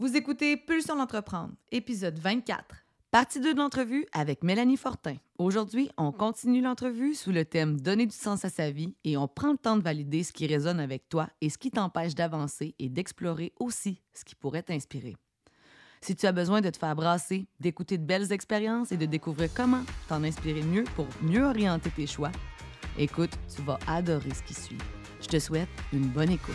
Vous écoutez Pulsion d'entreprendre, épisode 24. Partie 2 de l'entrevue avec Mélanie Fortin. Aujourd'hui, on continue l'entrevue sous le thème Donner du sens à sa vie et on prend le temps de valider ce qui résonne avec toi et ce qui t'empêche d'avancer et d'explorer aussi ce qui pourrait t'inspirer. Si tu as besoin de te faire brasser, d'écouter de belles expériences et de découvrir comment t'en inspirer mieux pour mieux orienter tes choix, écoute, tu vas adorer ce qui suit. Je te souhaite une bonne écoute.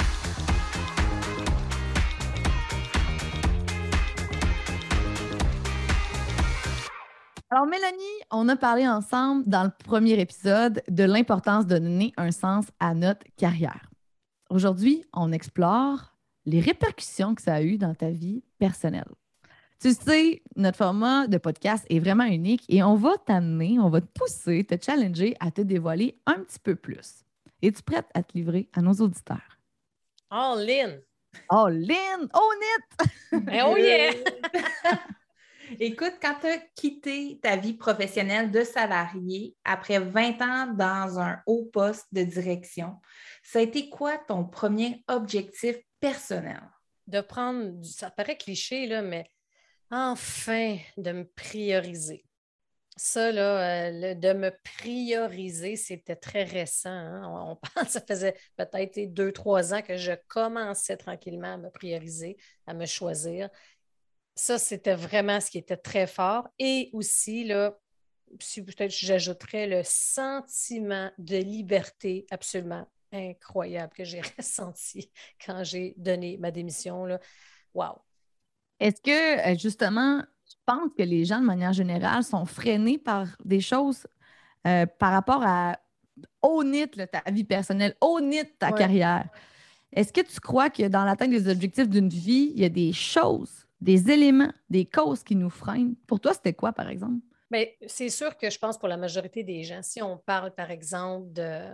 On a parlé ensemble dans le premier épisode de l'importance de donner un sens à notre carrière. Aujourd'hui, on explore les répercussions que ça a eu dans ta vie personnelle. Tu sais, notre format de podcast est vraiment unique et on va t'amener, on va te pousser, te challenger à te dévoiler un petit peu plus. Es-tu prête à te livrer à nos auditeurs? All in! All in! Own it! oh yeah! Écoute, quand tu as quitté ta vie professionnelle de salarié après 20 ans dans un haut poste de direction, ça a été quoi ton premier objectif personnel? De prendre, ça paraît cliché, là, mais enfin de me prioriser. Ça, là, euh, de me prioriser, c'était très récent. Hein. On, pense, ça faisait peut-être deux, trois ans que je commençais tranquillement à me prioriser, à me choisir. Ça, c'était vraiment ce qui était très fort. Et aussi, là, si peut-être j'ajouterais le sentiment de liberté absolument incroyable que j'ai ressenti quand j'ai donné ma démission. Là. Wow! Est-ce que, euh, justement, tu penses que les gens, de manière générale, sont freinés par des choses euh, par rapport à own ta vie personnelle, own ta carrière? Est-ce que tu crois que dans l'atteinte des objectifs d'une vie, il y a des choses, des éléments, des causes qui nous freinent? Pour toi, c'était quoi, par exemple? Bien, c'est sûr que je pense pour la majorité des gens, si on parle, par exemple, de.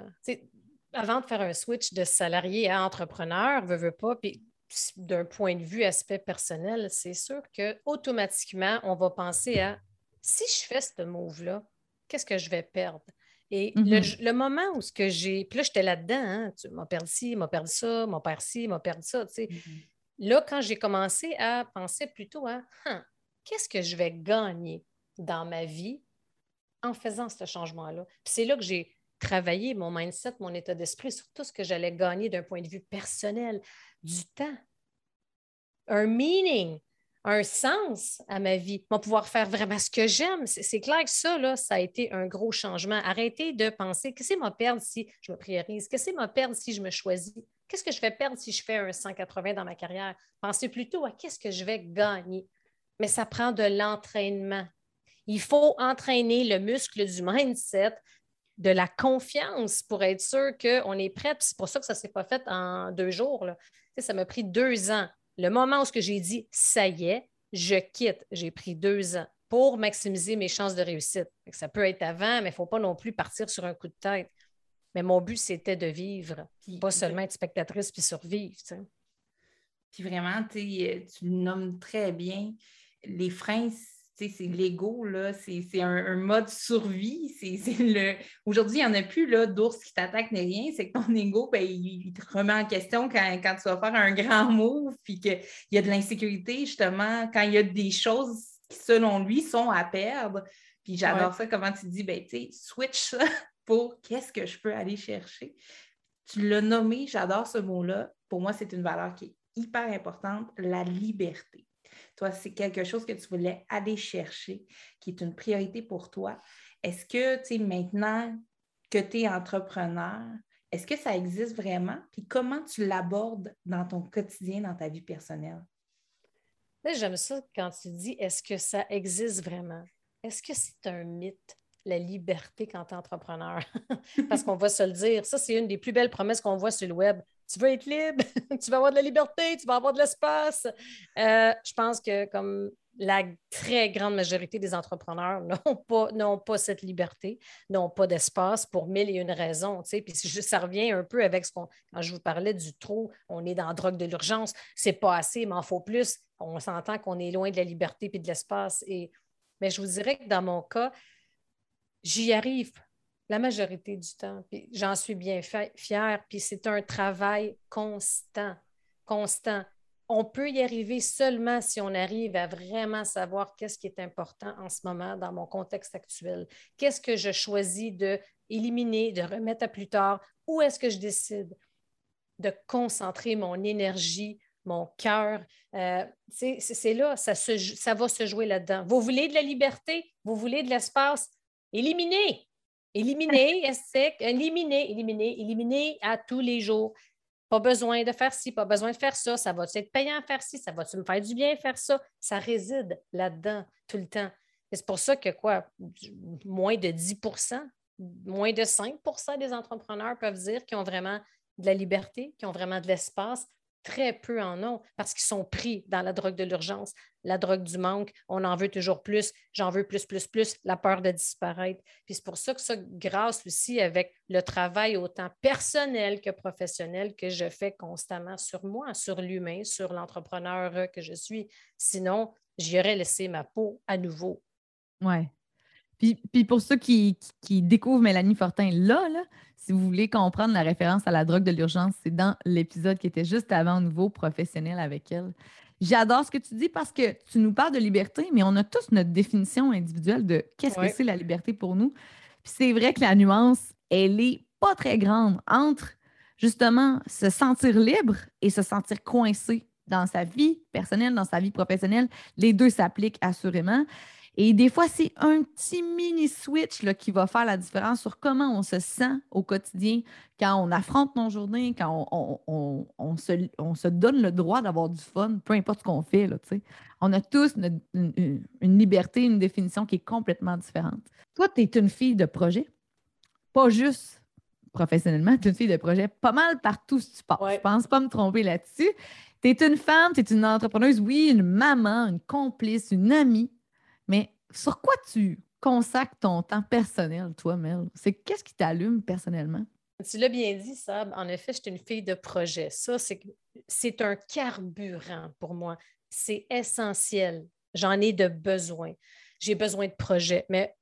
Avant de faire un switch de salarié à entrepreneur, veut, veut pas, puis d'un point de vue aspect personnel, c'est sûr qu'automatiquement, on va penser à si je fais ce move-là, qu'est-ce que je vais perdre? Et mm-hmm. le, moment où ce que j'ai. Puis là, j'étais là-dedans, hein, tu m'as perdu ci, m'as perdu ça, m'as perdu ci, m'as perdu ça. Tu sais. Mm-hmm. Là, quand j'ai commencé à penser plutôt à hein, qu'est-ce que je vais gagner dans ma vie en faisant ce changement-là? C'est là que j'ai travaillé mon mindset, mon état d'esprit sur tout ce que j'allais gagner d'un point de vue personnel, du temps, un meaning, un sens à ma vie, mon pouvoir faire vraiment ce que j'aime. C'est clair que ça, là, ça a été un gros changement. Arrêtez de penser que c'est ma perdre si je me priorise, que c'est ma perdre si je me choisis. Qu'est-ce que je vais perdre si je fais un 180 dans ma carrière? Pensez plutôt à qu'est-ce que je vais gagner. Mais ça prend de l'entraînement. Il faut entraîner le muscle du mindset, de la confiance pour être sûr qu'on est prêt. C'est pour ça que ça ne s'est pas fait en deux jours. Ça m'a pris deux ans. Le moment où j'ai dit ça y est, je quitte, j'ai pris deux ans pour maximiser mes chances de réussite. Ça peut être avant, mais il ne faut pas non plus partir sur un coup de tête. Mais mon but, c'était de vivre, pas seulement être spectatrice puis survivre. Puis vraiment, tu le nommes très bien. Les freins, c'est l'ego, c'est un, mode survie. Le... Aujourd'hui, il n'y en a plus d'ours qui t'attaque ni rien. C'est que ton ego, ben, il, te remet en question quand, quand, tu vas faire un grand move, puis qu'il y a de l'insécurité, justement, quand il y a des choses qui, selon lui, sont à perdre. Puis j'adore ça, comment tu dis, ben, tu switch ça pour qu'est-ce que je peux aller chercher. Tu l'as nommé, j'adore ce mot-là. Pour moi, c'est une valeur qui est hyper importante, la liberté Toi, c'est quelque chose que tu voulais aller chercher, qui est une priorité pour toi. Est-ce que, tu sais, maintenant que tu es entrepreneur, est-ce que ça existe vraiment? Puis comment tu l'abordes dans ton quotidien, dans ta vie personnelle? J'aime ça quand tu dis est-ce que ça existe vraiment? Est-ce que c'est un mythe, la liberté quand tu es entrepreneur? Parce qu'on va se le dire, ça, c'est une des plus belles promesses qu'on voit sur le web. Tu veux être libre, tu vas avoir de la liberté, tu vas avoir de l'espace. Euh, je pense que comme la très grande majorité des entrepreneurs n'ont pas, n'ont pas cette liberté, n'ont pas d'espace pour mille et une raisons. Tu sais. Puis ça revient un peu avec ce qu'on. Quand je vous parlais du trop, on est dans la drogue de l'urgence, c'est pas assez, mais en faut plus. On s'entend qu'on est loin de la liberté et de l'espace. Et... Mais je vous dirais que dans mon cas, j'y arrive la majorité du temps. Puis j'en suis bien fière. Puis c'est un travail constant, constant on peut y arriver seulement si on arrive à vraiment savoir qu'est-ce qui est important en ce moment dans mon contexte actuel. Qu'est-ce que je choisis de éliminer, de remettre à plus tard? Où est-ce que je décide de concentrer mon énergie, mon cœur? Euh, c'est là, ça, ça va se jouer là-dedans. Vous voulez de la liberté? Vous voulez de l'espace? Éliminez! Éliminez, éliminez, éliminez, éliminez à tous les jours. Pas besoin de faire ci, pas besoin de faire ça. Ça va être payant faire ci, ça va-tu me faire du bien faire ça? Ça réside là-dedans tout le temps. C'est pour ça que quoi, moins de 10% moins de 5% des entrepreneurs peuvent dire qu'ils ont vraiment de la liberté, qu'ils ont vraiment de l'espace, très peu en ont parce qu'ils sont pris dans la drogue de l'urgence, la drogue du manque. On en veut toujours plus, j'en veux plus, plus, plus, la peur de disparaître. Puis c'est pour ça que ça, grâce aussi avec le travail autant personnel que professionnel que je fais constamment sur moi, sur l'humain, sur l'entrepreneur que je suis. Sinon, j'y aurais laissé ma peau à nouveau. Ouais. Puis, puis pour ceux qui, qui, découvrent Mélanie Fortin là, là, si vous voulez comprendre la référence à la drogue de l'urgence, c'est dans l'épisode qui était juste avant Nouveau Professionnel avec elle. J'adore ce que tu dis parce que tu nous parles de liberté, mais on a tous notre définition individuelle de qu'est-ce que c'est la liberté pour nous. Puis c'est vrai que la nuance, elle est pas très grande entre justement se sentir libre et se sentir coincé dans sa vie personnelle, dans sa vie professionnelle. Les deux s'appliquent assurément. Et des fois, c'est un petit mini switch là, qui va faire la différence sur comment on se sent au quotidien quand on affronte nos journées, quand on, se, donne le droit d'avoir du fun, peu importe ce qu'on fait. Là, on a tous une, liberté, une définition qui est complètement différente. Toi, tu es une fille de projet, pas juste professionnellement, tu es une fille de projet pas mal partout si tu passes. Je pense pas me tromper là-dessus. Tu es une femme, tu es une entrepreneuse, oui, une maman, une complice, une amie mais sur quoi tu consacres ton temps personnel, toi, Mel? C'est qu'est-ce qui t'allume personnellement? Tu l'as bien dit, Sab. En effet, je suis une fille de projet. Ça, c'est un carburant pour moi. C'est essentiel. J'en ai de besoin. J'ai besoin de projets, mais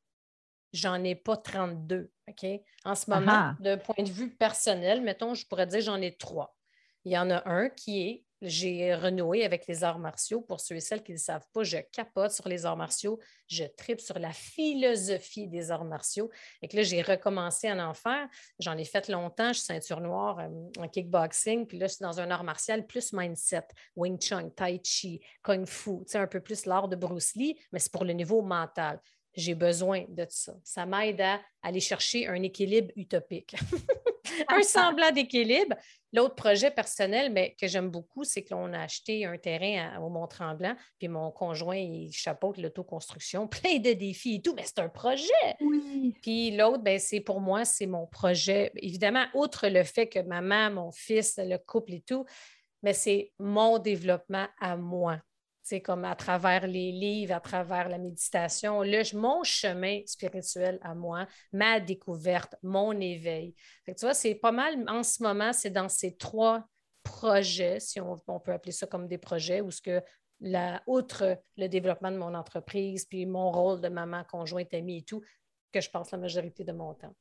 j'en ai pas 32. OK? En ce moment, d'un point de vue personnel, mettons, je pourrais dire j'en ai trois. Il y en a un qui est j'ai renoué avec les arts martiaux. Pour ceux et celles qui ne le savent pas, je capote sur les arts martiaux. Je tripe sur la philosophie des arts martiaux. Et que là, j'ai recommencé à en faire. J'en ai fait longtemps. Je suis ceinture noire euh, en kickboxing. Puis là, je suis dans un art martial plus mindset, Wing Chun, Tai Chi, Kung Fu. Tu sais, un peu plus l'art de Bruce Lee, mais c'est pour le niveau mental j'ai besoin de ça. Ça m'aide à aller chercher un équilibre utopique. un semblant d'équilibre. L'autre projet personnel, mais que j'aime beaucoup, c'est que l'on a acheté un terrain au Mont-Tremblant, puis mon conjoint, il chapeaute l'autoconstruction, plein de défis et tout, mais c'est un projet. Oui. Puis l'autre, ben, c'est pour moi, c'est mon projet. Évidemment, outre le fait que maman, mon fils, le couple et tout, mais c'est mon développement à moi. C'est comme à travers les livres, à travers la méditation, le, mon chemin spirituel à moi, ma découverte, mon éveil. tu vois, c'est pas mal, en ce moment, c'est dans ces trois projets, si on, peut appeler ça comme des projets, où ce que la, outre le développement de mon entreprise, puis mon rôle de maman, conjointe, amie et tout, que je passe la majorité de mon temps.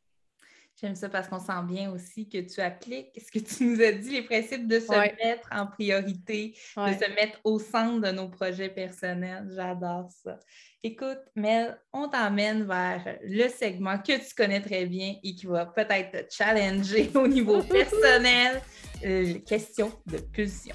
J'aime ça parce qu'on sent bien aussi que tu appliques ce que tu nous as dit, les principes de se mettre en priorité, de se mettre au centre de nos projets personnels. J'adore ça. Écoute, Mel, on t'emmène vers le segment que tu connais très bien et qui va peut-être te challenger au niveau personnel, euh, question de pulsion.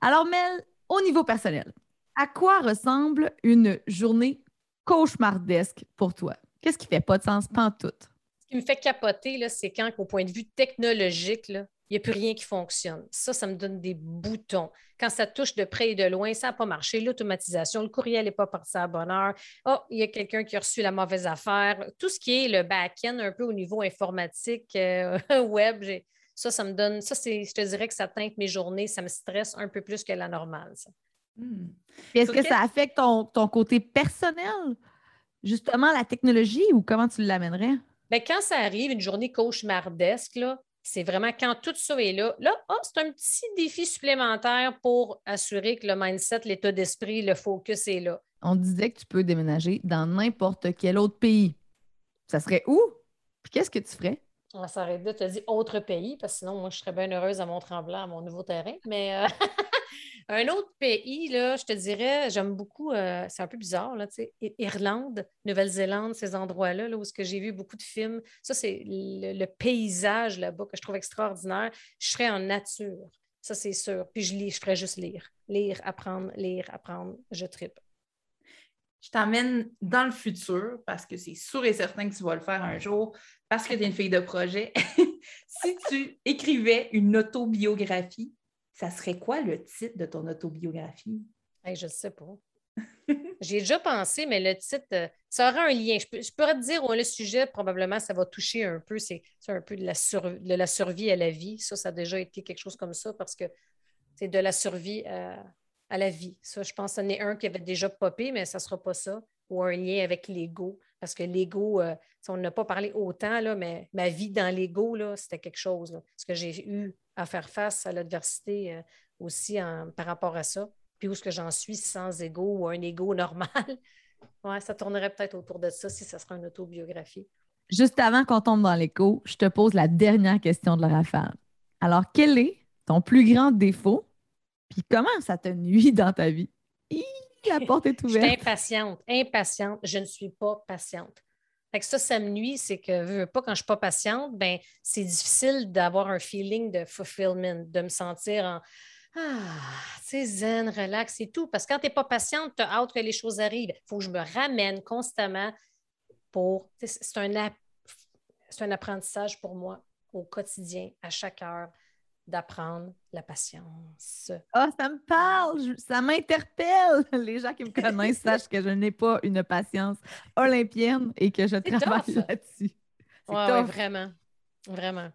Alors Mel, au niveau personnel, à quoi ressemble une journée cauchemardesque pour toi? Qu'est-ce qui fait pas de sens, tout? Ce qui me fait capoter, c'est quand, au point de vue technologique, il n'y a plus rien qui fonctionne. Ça, ça me donne des boutons. Quand ça touche de près et de loin, ça n'a pas marché. L'automatisation, le courriel n'est pas parti à bonne heure. Oh, il y a quelqu'un qui a reçu la mauvaise affaire. Tout ce qui est le back-end, un peu au niveau informatique, euh, web, ça, ça me donne. Ça, je te dirais que ça teinte mes journées. Ça me stresse un peu plus que la normale. Hmm. Est-ce que ça affecte ton, côté personnel, justement, la technologie, ou comment tu l'amènerais? Bien, quand ça arrive, une journée cauchemardesque, c'est vraiment quand tout ça est là. Là, oh, c'est un petit défi supplémentaire pour assurer que le mindset, l'état d'esprit, le focus est là. On disait que tu peux déménager dans n'importe quel autre pays. Ça serait où? Puis qu'est-ce que tu ferais? On va s'arrêter là. Tu as dit autre pays, parce que sinon, moi, je serais bien heureuse à Mont-Tremblant, à mon nouveau terrain. Mais euh, Un autre pays, là, je te dirais, j'aime beaucoup, euh, c'est un peu bizarre, là, Irlande, Nouvelle-Zélande, ces endroits-là, là, où j'ai vu beaucoup de films. Ça, c'est le, paysage là-bas que je trouve extraordinaire. Je serais en nature, ça, c'est sûr. Puis je lis, je ferais juste lire. Lire, apprendre, lire, apprendre, je tripe. Je t'emmène dans le futur parce que c'est sûr et certain que tu vas le faire un jour parce que tu es une fille de projet. si tu écrivais une autobiographie, ça serait quoi le titre de ton autobiographie? je ne sais pas. J'ai déjà pensé, mais le titre, euh, ça aura un lien. Je, pourrais te dire, le sujet, probablement, ça va toucher un peu. C'est un peu de la, survie à la vie. Ça, ça a déjà été quelque chose comme ça parce que c'est de la survie à, la vie. Ça, je pense que c'en est un qui avait déjà popé, mais ça ne sera pas ça. Ou un lien avec l'ego. Parce que l'ego, euh, on n'a pas parlé autant, là, mais ma vie dans l'ego, c'était quelque chose. Ce que j'ai eu à faire face à l'adversité euh, aussi par rapport à ça. Puis où est-ce que j'en suis sans ego ou un ego normal? ouais, ça tournerait peut-être autour de ça si ça serait une autobiographie. Juste avant qu'on tombe dans l'écho, je te pose la dernière question de la rafale. Alors, quel est ton plus grand défaut? Puis comment ça te nuit dans ta vie? La porte est ouverte. Je suis impatiente, impatiente. Je ne suis pas patiente. Fait que ça, ça me nuit, c'est que pas quand je ne suis pas patiente, ben, c'est difficile d'avoir un feeling de fulfillment, de me sentir en Ah, c'est zen, relax et tout. Parce que quand tu n'es pas patiente, tu as hâte que les choses arrivent. Il faut que je me ramène constamment pour. C'est un, un apprentissage pour moi au quotidien, à chaque heure d'apprendre la patience. Ah, ça me parle, ça m'interpelle. Les gens qui me connaissent sachent que je n'ai pas une patience olympienne et que je travaille là-dessus. Oui, vraiment. Vraiment.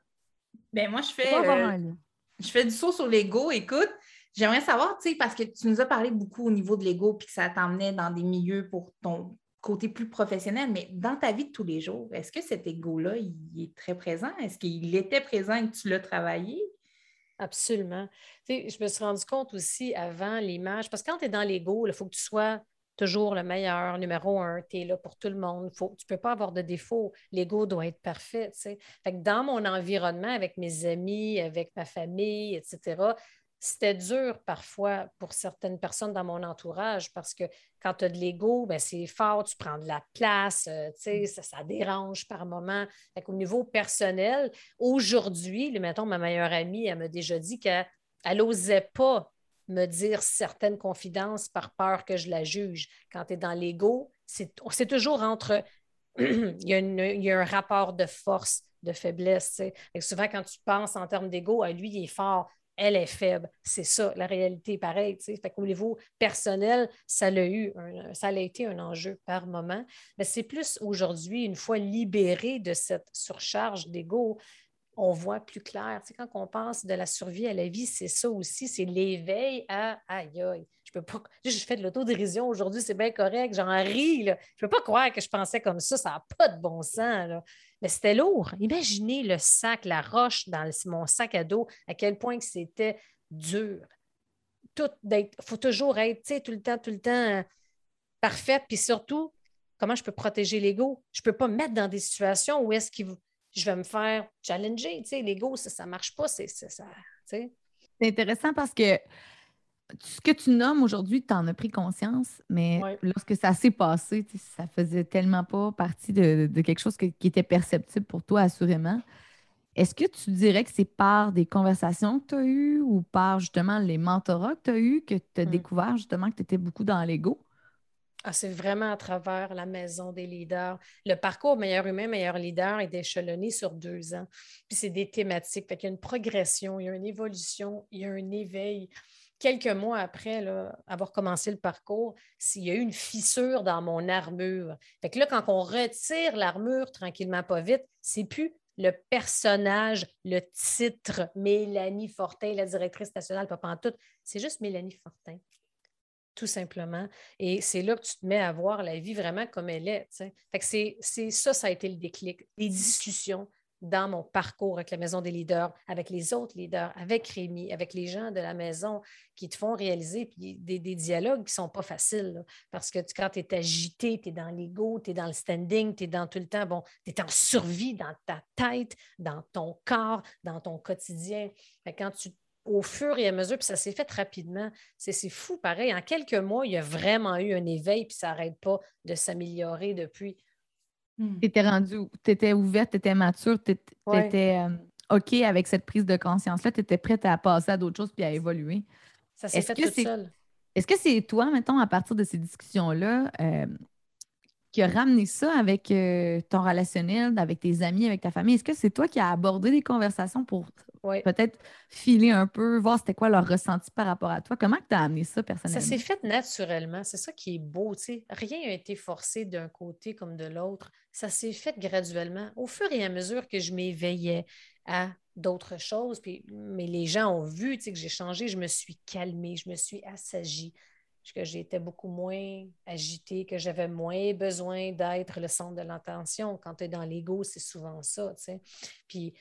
Ben moi, je fais, euh, je fais du saut sur l'ego. Écoute, j'aimerais savoir, tu sais, parce que tu nous as parlé beaucoup au niveau de l'ego puis que ça t'emmenait dans des milieux pour ton côté plus professionnel, mais dans ta vie de tous les jours, est-ce que cet ego-là, il est très présent? Est-ce qu'il était présent et que tu l'as travaillé? Absolument. je me suis rendu compte aussi avant l'image, parce que quand tu es dans l'ego, il faut que tu sois toujours le meilleur, numéro un, tu es là pour tout le monde. Tu ne peux pas avoir de défaut. L'ego doit être parfait. Fait que dans mon environnement, avec mes amis, avec ma famille, etc., c'était dur parfois pour certaines personnes dans mon entourage parce que quand tu as de l'ego, ben c'est fort, tu prends de la place, euh, ça, ça, dérange par moment. Au niveau personnel, aujourd'hui, mettons, ma meilleure amie, elle m'a déjà dit qu'elle n'osait pas me dire certaines confidences par peur que je la juge. Quand tu es dans l'ego, c'est toujours entre. il, y a il, y a un rapport de force, de faiblesse. Souvent, quand tu penses en termes d'ego, lui, il est fort elle est faible. C'est ça, la réalité, pareil. Fait qu'au niveau personnel, ça a, eu ça a été un enjeu par moment. Mais c'est plus aujourd'hui, une fois libéré de cette surcharge d'ego, on voit plus clair. quand on pense de la survie à la vie, c'est ça aussi, c'est l'éveil à aïe aïe. Je peux pas. Je fais de l'autodérision aujourd'hui, c'est bien correct, j'en ris. Je peux pas croire que je pensais comme ça, ça n'a pas de bon sens. Mais c'était lourd. Imaginez le sac, la roche dans mon sac à dos, à quel point que c'était dur. tout, faut toujours être, tout le temps, tout le temps euh, parfaite. Puis surtout, comment je peux protéger l'ego? Je ne peux pas me mettre dans des situations où est-ce que je vais me faire challenger. L'ego, ça ne marche pas. C'est. C'est intéressant parce que ce que tu nommes aujourd'hui, tu en as pris conscience, mais lorsque ça s'est passé, ça faisait tellement pas partie de, quelque chose qui était perceptible pour toi, assurément. Est-ce que tu dirais que c'est par des conversations que tu as eues ou par justement les mentorats que tu as eus que tu as hmm. découvert justement que tu étais beaucoup dans l'ego? Ah, c'est vraiment à travers la maison des leaders. Le parcours meilleur humain, meilleur leader est échelonné sur deux ans. Puis c'est des thématiques. Fait il y a une progression, il y a une évolution, il y a un éveil. Quelques mois après avoir commencé le parcours, s'il y a eu une fissure dans mon armure. Fait que là, quand on retire l'armure tranquillement, pas vite, c'est plus le personnage, le titre, Mélanie Fortin, la directrice nationale, pas en tout. C'est juste Mélanie Fortin, tout simplement. Et c'est là que tu te mets à voir la vie vraiment comme elle est. Fait que c'est ça, ça a été le déclic. Les discussions, dans mon parcours avec la Maison des leaders, avec les autres leaders, avec Rémi, avec les gens de la maison qui te font réaliser des, dialogues qui ne sont pas faciles. parce que quand tu es agité, tu es dans l'ego, tu es dans le standing, tu es dans tout le temps, bon, tu es en survie dans ta tête, dans ton corps, dans ton quotidien. quand tu au fur et à mesure, puis ça s'est fait rapidement. C'est fou, pareil. En quelques mois, il y a vraiment eu un éveil, puis ça n'arrête pas de s'améliorer depuis. Hmm. Tu étais rendue, tu étais ouverte, tu étais mature, tu étais, euh, OK avec cette prise de conscience-là, tu étais prête à passer à d'autres choses puis à évoluer. Ça s'est fait tout seul. Est-ce que c'est toi, mettons, à partir de ces discussions-là, euh, qui a ramené ça avec euh, ton relationnel, avec tes amis, avec ta famille? Est-ce que c'est toi qui as abordé des conversations pour peut-être filer un peu, voir c'était quoi leur ressenti par rapport à toi? Comment tu as amené ça personnellement? Ça s'est fait naturellement. C'est ça qui est beau. Rien n'a été forcé d'un côté comme de l'autre. Ça s'est fait graduellement. Au fur et à mesure que je m'éveillais à d'autres choses, puis, mais les gens ont vu que j'ai changé, je me suis calmée, je me suis assagie que j'étais beaucoup moins agitée, que j'avais moins besoin d'être le centre de l'attention. Quand tu es dans l'ego, c'est souvent ça. Puis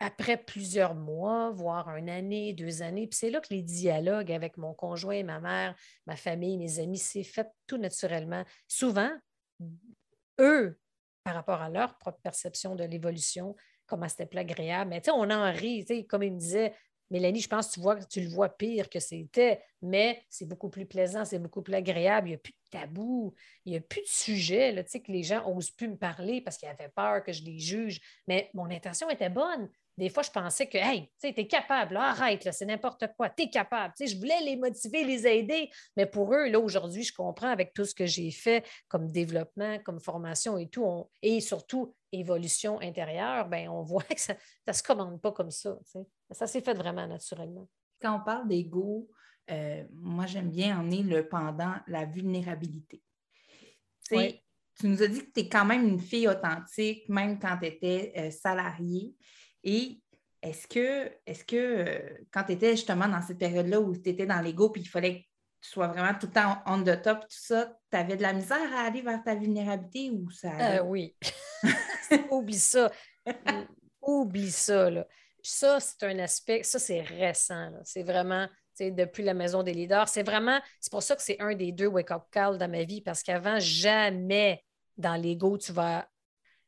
après plusieurs mois, voire une année, deux années, puis c'est là que les dialogues avec mon conjoint, ma mère, ma famille, mes amis, s'est fait tout naturellement. Souvent, eux, par rapport à leur propre perception de l'évolution, comment c'était plus agréable. Mais tu sais, on en rit, comme il me disait, Mélanie, je pense que tu, vois, tu le vois pire que c'était, mais c'est beaucoup plus plaisant, c'est beaucoup plus agréable. Il n'y a plus de tabou, il n'y a plus de sujet, là, que les gens n'osent plus me parler parce qu'ils avaient peur que je les juge. Mais mon intention était bonne. Des fois, je pensais que, hey, tu es capable, arrête, c'est n'importe quoi, tu es capable. je voulais les motiver, les aider. Mais pour eux, là, aujourd'hui, je comprends avec tout ce que j'ai fait comme développement, comme formation et tout, et surtout évolution intérieure, ben, on voit que ça ne se commande pas comme ça. Ça s'est fait vraiment naturellement. Quand on parle d'ego, euh, moi, j'aime bien emmener le pendant la vulnérabilité. Tu nous as dit que tu es quand même une fille authentique, même quand tu étais euh, salariée. Et est-ce que, est que euh, quand tu étais justement dans cette période-là où tu étais dans l'ego, puis il fallait que tu sois vraiment tout le temps on the top, tout ça, tu avais de la misère à aller vers ta vulnérabilité ou ça? oui. Oublie ça. Oublie ça. Là. Ça, c'est un aspect, ça, c'est récent. C'est vraiment depuis la maison des leaders. C'est vraiment, c'est pour ça que c'est un des deux wake-up calls dans ma vie, parce qu'avant, jamais dans l'ego, tu vas.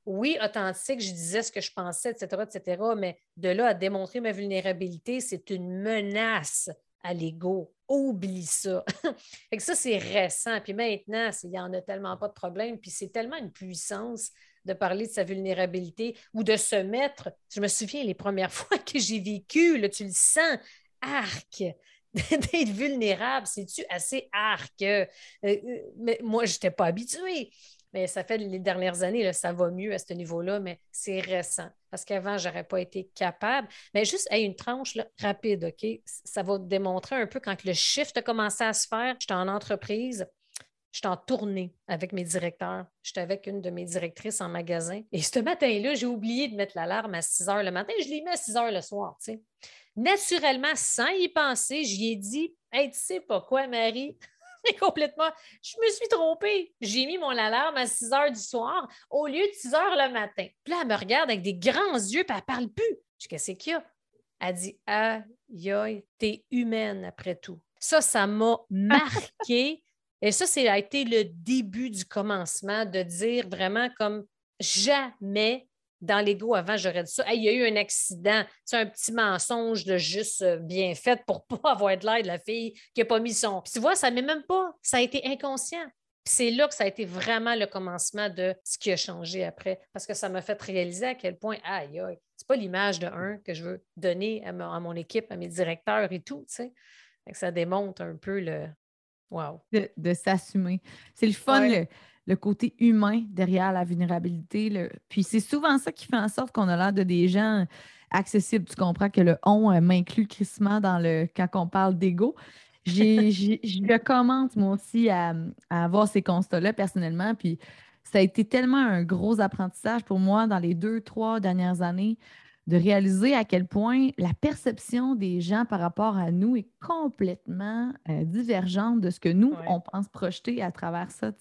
Oui, authentique, je disais ce que je pensais, etc., etc., mais de là à démontrer ma vulnérabilité, c'est une menace à l'ego. Oublie ça. et ça, c'est récent. Puis maintenant, il n'y en a tellement pas de problème. Puis c'est tellement une puissance de parler de sa vulnérabilité ou de se mettre. Je me souviens les premières fois que j'ai vécu, là, tu le sens, arc, d'être vulnérable, c'est-tu assez arc? Euh, euh, mais moi, je n'étais pas habituée. Mais ça fait les dernières années, ça va mieux à ce niveau-là, mais c'est récent. Parce qu'avant, je n'aurais pas été capable. Mais juste à une tranche rapide, OK? Ça va démontrer un peu quand le shift a commencé à se faire. J'étais en entreprise, J'étais en tournée avec mes directeurs. J'étais avec une de mes directrices en magasin. Et ce matin-là, j'ai oublié de mettre l'alarme à 6 heures le matin. Je l'ai mis à 6 heures le soir. Naturellement, sans y penser, j'y ai dit Hey, tu sais pas quoi, Marie? Complètement, je me suis trompée. J'ai mis mon alarme à 6 heures du soir au lieu de 6 heures le matin. Puis là, elle me regarde avec des grands yeux, puis elle parle plus. Je dis Qu'est-ce qu'il y a? Elle dit Aïe, aïe, t'es humaine après tout. Ça, ça m'a marqué. Et ça, ça a été le début du commencement de dire vraiment comme jamais dans l'ego avant, j'aurais dit ça. il y a eu un accident. C'est un petit mensonge de juste euh, bien fait pour ne pas avoir de l'air de la fille qui n'a pas mis son. tu vois, ça ne met même pas. Ça a été inconscient. c'est là que ça a été vraiment le commencement de ce qui a changé après. Parce que ça m'a fait réaliser à quel point, aïe, aïe, c'est pas l'image de un que je veux donner à, mon équipe, à mes directeurs et tout, tu sais. Ça démontre un peu le. Wow. De, s'assumer. C'est le fun, le, côté humain derrière la vulnérabilité. Puis c'est souvent ça qui fait en sorte qu'on a l'air de des gens accessibles. Tu comprends que le on euh, m'inclut crissement dans le quand on parle d'ego. je commence moi aussi à, à avoir ces constats-là personnellement. Puis ça a été tellement un gros apprentissage pour moi dans les deux, trois dernières années de réaliser à quel point la perception des gens par rapport à nous est complètement euh, divergente de ce que nous, on pense projeter à travers ça.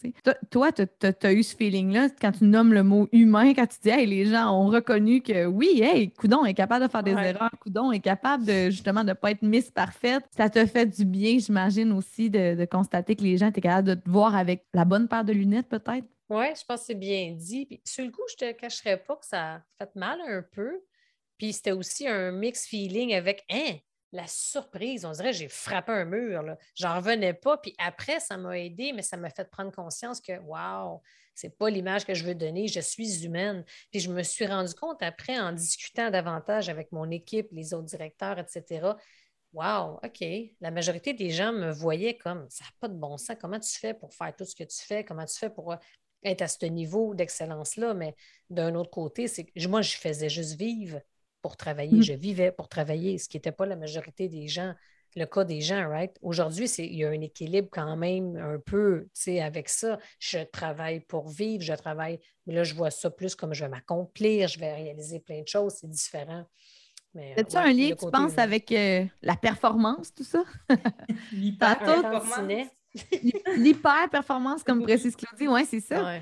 Toi, tu as, eu ce feeling-là quand tu nommes le mot humain, quand tu dis hey, les gens ont reconnu que oui, hey, Coudon est capable de faire des erreurs, Coudon est capable de justement de ne pas être miss parfaite. Ça te fait du bien, j'imagine aussi, de, de, constater que les gens étaient capables de te voir avec la bonne paire de lunettes, peut-être? Oui, je pense que c'est bien dit. Puis, sur le coup, je ne te cacherais pas que ça a fait mal un peu. Puis c'était aussi un mix feeling avec hein, la surprise. On dirait j'ai frappé un mur. J'en revenais pas. Puis après, ça m'a aidé, mais ça m'a fait prendre conscience que wow, c'est pas l'image que je veux donner. Je suis humaine. Puis je me suis rendu compte après, en discutant davantage avec mon équipe, les autres directeurs, etc. Wow, OK. La majorité des gens me voyaient comme ça n'a pas de bon sens. Comment tu fais pour faire tout ce que tu fais? Comment tu fais pour être à ce niveau d'excellence-là, mais d'un autre côté, c'est moi, je faisais juste vivre pour travailler, mmh. je vivais pour travailler, ce qui n'était pas la majorité des gens, le cas des gens, right? Aujourd'hui, il y a un équilibre quand même un peu, tu sais, avec ça. Je travaille pour vivre, je travaille, mais là, je vois ça plus comme je vais m'accomplir, je vais réaliser plein de choses, c'est différent. C'est-tu un lien, tu penses, avec euh, la performance, tout ça? L'hyper-performance. L'hyper-performance, comme précise Claudie, oui, c'est ça.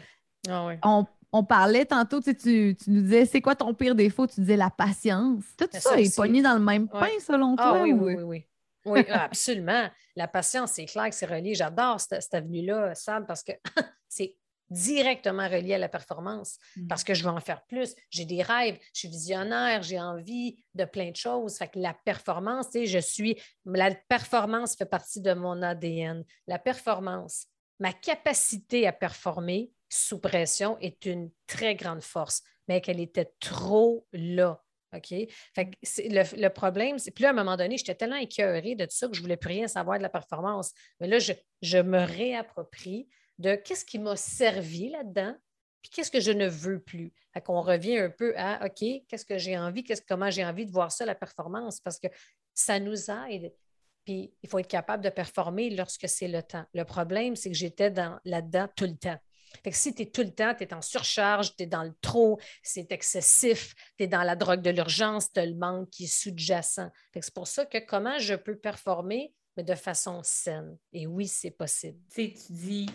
Ah on, parlait tantôt, tu, tu, nous disais, c'est quoi ton pire défaut? Tu disais la patience. Tout ça, est pogné dans le même pain, selon ah toi? Oui, oui, oui, oui. absolument. La patience, c'est clair que c'est relié. J'adore cette, cette avenue-là, Sam, parce que c'est directement relié à la performance mmh. parce que je veux en faire plus. J'ai des rêves, je suis visionnaire, j'ai envie de plein de choses. Fait que la performance, tu sais, je suis. La performance fait partie de mon ADN. La performance, ma capacité à performer sous pression est une très grande force, mais qu'elle était trop là. OK? Le, problème, c'est. Puis à un moment donné, j'étais tellement écœurée de tout ça que je ne voulais plus rien savoir de la performance. Mais là, je, je me réapproprie de qu'est-ce qui m'a servi là-dedans, puis qu'est-ce que je ne veux plus. Fait qu'on revient un peu à OK, qu'est-ce que j'ai envie, qu'est-ce, comment j'ai envie de voir ça, la performance, parce que ça nous aide. Puis il faut être capable de performer lorsque c'est le temps. Le problème, c'est que j'étais là-dedans tout le temps. Fait que si tu es tout le temps, tu es en surcharge, tu es dans le trop, c'est excessif, tu es dans la drogue de l'urgence, tu as le manque qui est sous-jacent. C'est pour ça que comment je peux performer, mais de façon saine. Et oui, c'est possible. Tu sais, tu dis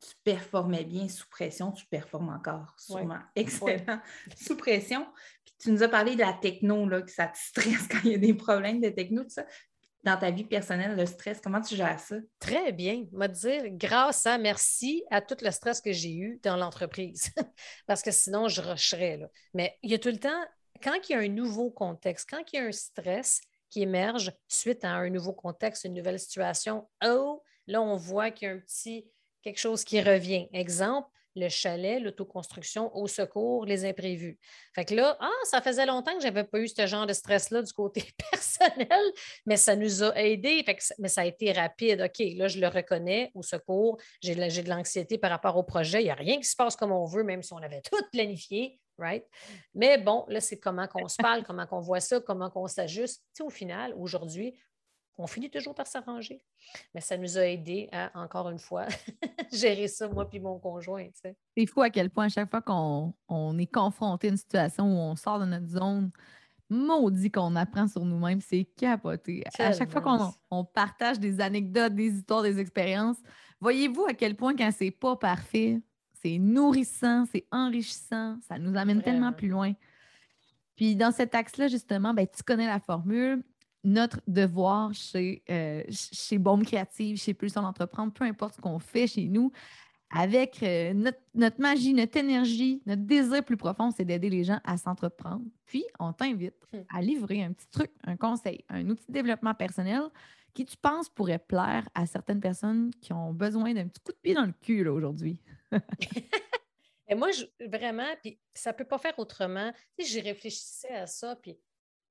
tu performais bien sous pression, tu performes encore, sûrement. Excellent. Sous pression. Puis tu nous as parlé de la techno, là, que ça te stresse quand il y a des problèmes de techno, tout ça. Dans ta vie personnelle, le stress, comment tu gères ça? Très bien. Moi, dire, grâce à, merci à tout le stress que j'ai eu dans l'entreprise. Parce que sinon, je rusherais. Mais il y a tout le temps, quand il y a un nouveau contexte, quand il y a un stress qui émerge suite à un nouveau contexte, une nouvelle situation, oh, là, on voit qu'il y a un petit quelque chose qui revient. Exemple, le chalet, l'autoconstruction, au secours, les imprévus. Fait que là, ah, ça faisait longtemps que je n'avais pas eu ce genre de stress-là du côté personnel, mais ça nous a aidés. mais ça a été rapide. OK, là, je le reconnais, au secours, j'ai de, l'anxiété par rapport au projet. Il n'y a rien qui se passe comme on veut, même si on avait tout planifié. Right? Mais bon, là, c'est comment qu'on se parle, comment qu'on voit ça, comment qu'on s'ajuste. Tu au final, aujourd'hui, on finit toujours par s'arranger. Mais ça nous a aidé à, encore une fois, gérer ça, moi puis mon conjoint. C'est fou à quel point, à chaque fois qu'on est confronté à une situation où on sort de notre zone, maudit qu'on apprend sur nous-mêmes, c'est capoté. À chaque fois qu'on partage des anecdotes, des histoires, des expériences, voyez-vous à quel point, quand c'est pas parfait, c'est nourrissant, c'est enrichissant, ça nous amène tellement plus loin. Puis dans cet axe-là, justement, ben, tu connais la formule notre devoir chez, euh, chez Bombe Créative, chez Pulsion d'entreprendre, peu importe ce qu'on fait chez nous, avec euh, notre, magie, notre énergie, notre désir plus profond, c'est d'aider les gens à s'entreprendre. Puis, on t'invite hmm. à livrer un petit truc, un conseil, un outil de développement personnel qui, tu penses, pourrait plaire à certaines personnes qui ont besoin d'un petit coup de pied dans le cul aujourd'hui. Et moi, je, vraiment, puis ça ne peut pas faire autrement. Tu sais, j'y réfléchissais à ça, puis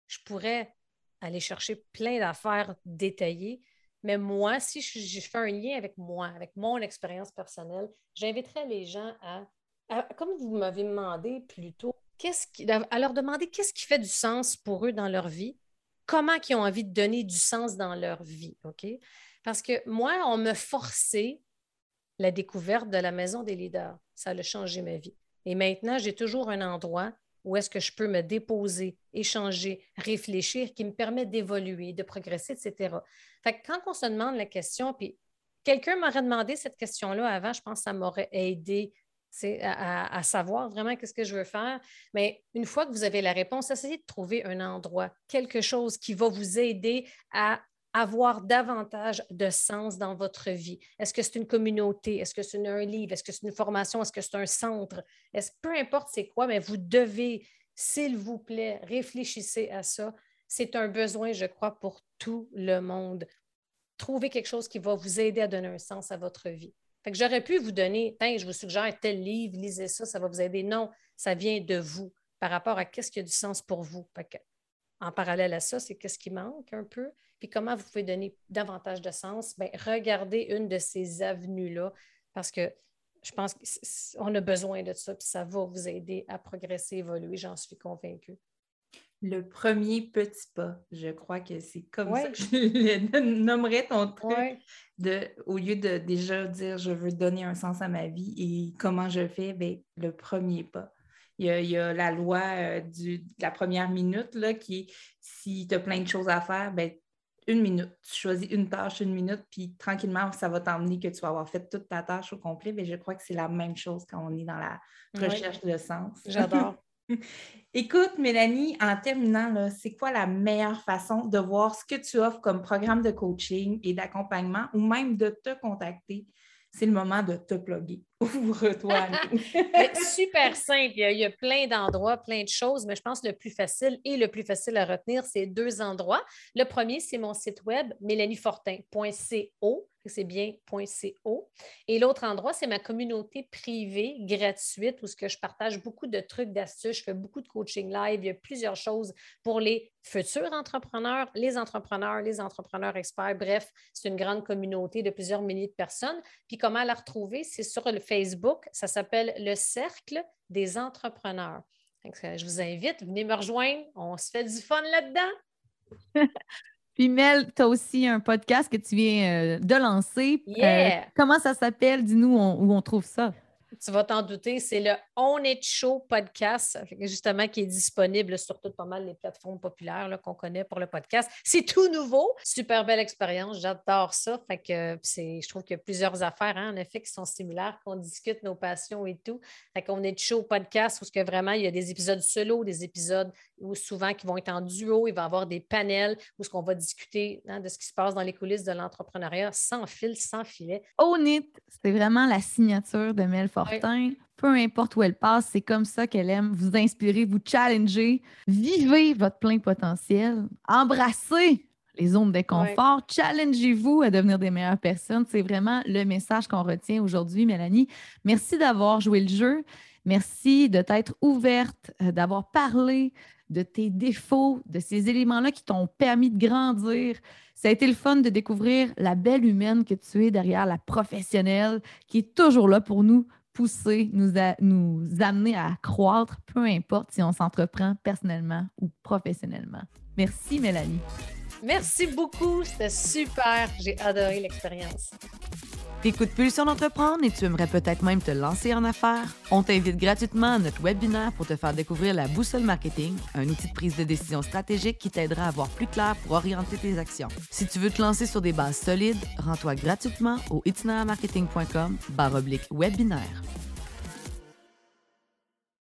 je pourrais aller chercher plein d'affaires détaillées. Mais moi, si je, fais un lien avec moi, avec mon expérience personnelle, j'inviterais les gens à, comme vous m'avez demandé plus tôt, qui, à leur demander qu'est-ce qui fait du sens pour eux dans leur vie, comment ils ont envie de donner du sens dans leur vie? Parce que moi, on me forçait la découverte de la maison des leaders. Ça a changé ma vie. Et maintenant, j'ai toujours un endroit où est-ce que je peux me déposer, échanger, réfléchir, qui me permet d'évoluer, de progresser, etc. Fait que quand on se demande la question, puis quelqu'un m'aurait demandé cette question-là avant, je pense que ça m'aurait aidé à, à, savoir vraiment qu'est-ce que je veux faire. Mais une fois que vous avez la réponse, essayez de trouver un endroit, quelque chose qui va vous aider à avoir davantage de sens dans votre vie? Est-ce que c'est une communauté? Est-ce que c'est un livre? Est-ce que c'est une formation? Est-ce que c'est un centre? Est-ce, peu importe c'est quoi, mais vous devez, s'il vous plaît, réfléchissez à ça. C'est un besoin, je crois, pour tout le monde. Trouvez quelque chose qui va vous aider à donner un sens à votre vie. Que j'aurais pu vous donner, je vous suggère tel livre, lisez ça, ça va vous aider. Non, ça vient de vous par rapport à qu'est-ce qui a du sens pour vous. En parallèle à ça, c'est qu'est-ce qui manque un peu? Puis comment vous pouvez donner davantage de sens? Bien, regardez une de ces avenues-là parce que je pense qu'on a besoin de ça, puis ça va vous aider à progresser, évoluer, j'en suis convaincue. Le premier petit pas, je crois que c'est comme ça que je nommerais ton truc. De, au lieu de déjà dire je veux donner un sens à ma vie et comment je fais, bien, le premier pas. Il y, a, la loi euh, du, de la première minute là, qui si tu as plein de choses à faire, ben, une minute. Tu choisis une tâche, une minute, puis tranquillement, ça va t'emmener que tu vas avoir fait toute ta tâche au complet. Mais je crois que c'est la même chose quand on est dans la recherche de sens. J'adore. Écoute, Mélanie, en terminant, c'est quoi la meilleure façon de voir ce que tu offres comme programme de coaching et d'accompagnement ou même de te contacter c'est le moment de te plugger. Ouvre-toi. super simple. Il y, a, plein d'endroits, plein de choses, mais je pense que le plus facile et le plus facile à retenir, c'est deux endroits. Le premier, c'est mon site web, mélaniefortin.co c'est bien .co. Et l'autre endroit, c'est ma communauté privée gratuite où je partage beaucoup de trucs, d'astuces, je fais beaucoup de coaching live, il y a plusieurs choses pour les futurs entrepreneurs, les entrepreneurs, les entrepreneurs experts. Bref, c'est une grande communauté de plusieurs milliers de personnes. Puis comment la retrouver? C'est sur le Facebook, ça s'appelle le Cercle des entrepreneurs. Je vous invite, venez me rejoindre, on se fait du fun là-dedans. Puis Mel, tu as aussi un podcast que tu viens euh, de lancer. Euh, comment ça s'appelle? Dis-nous où on trouve ça tu vas t'en douter, c'est le On It Show podcast, justement, qui est disponible sur toutes pas mal les plateformes populaires qu'on connaît pour le podcast. C'est tout nouveau, super belle expérience, j'adore ça. Fait que je trouve qu'il y a plusieurs affaires, hein, en effet, qui sont similaires, qu'on discute nos passions et tout. Fait qu'on est show podcast où que vraiment il y a des épisodes solo, des épisodes où souvent qui vont être en duo, il va y avoir des panels où ce qu'on va discuter hein, de ce qui se passe dans les coulisses de l'entrepreneuriat sans fil, sans filet. On It, c'est vraiment la signature de Mel peu importe où elle passe, c'est comme ça qu'elle aime vous inspirer, vous challenger. Vivez votre plein potentiel. Embrassez les zones d'inconfort. Challengez-vous à devenir des meilleures personnes. C'est vraiment le message qu'on retient aujourd'hui, Mélanie. Merci d'avoir joué le jeu. Merci de t'être ouverte, euh, d'avoir parlé de tes défauts, de ces éléments-là qui t'ont permis de grandir. Ça a été le fun de découvrir la belle humaine que tu es derrière la professionnelle qui est toujours là pour nous pousser, nous, nous amener à croître, peu importe si on s'entreprend personnellement ou professionnellement. Merci, Mélanie. Merci beaucoup, c'était super. J'ai adoré l'expérience. T'écoutes Pulsion d'entreprendre et tu aimerais peut-être même te lancer en affaires? On t'invite gratuitement à notre webinaire pour te faire découvrir la boussole marketing, un outil de prise de décision stratégique qui t'aidera à voir plus clair pour orienter tes actions. Si tu veux te lancer sur des bases solides, rends-toi gratuitement au itinermarketing.com webinaire.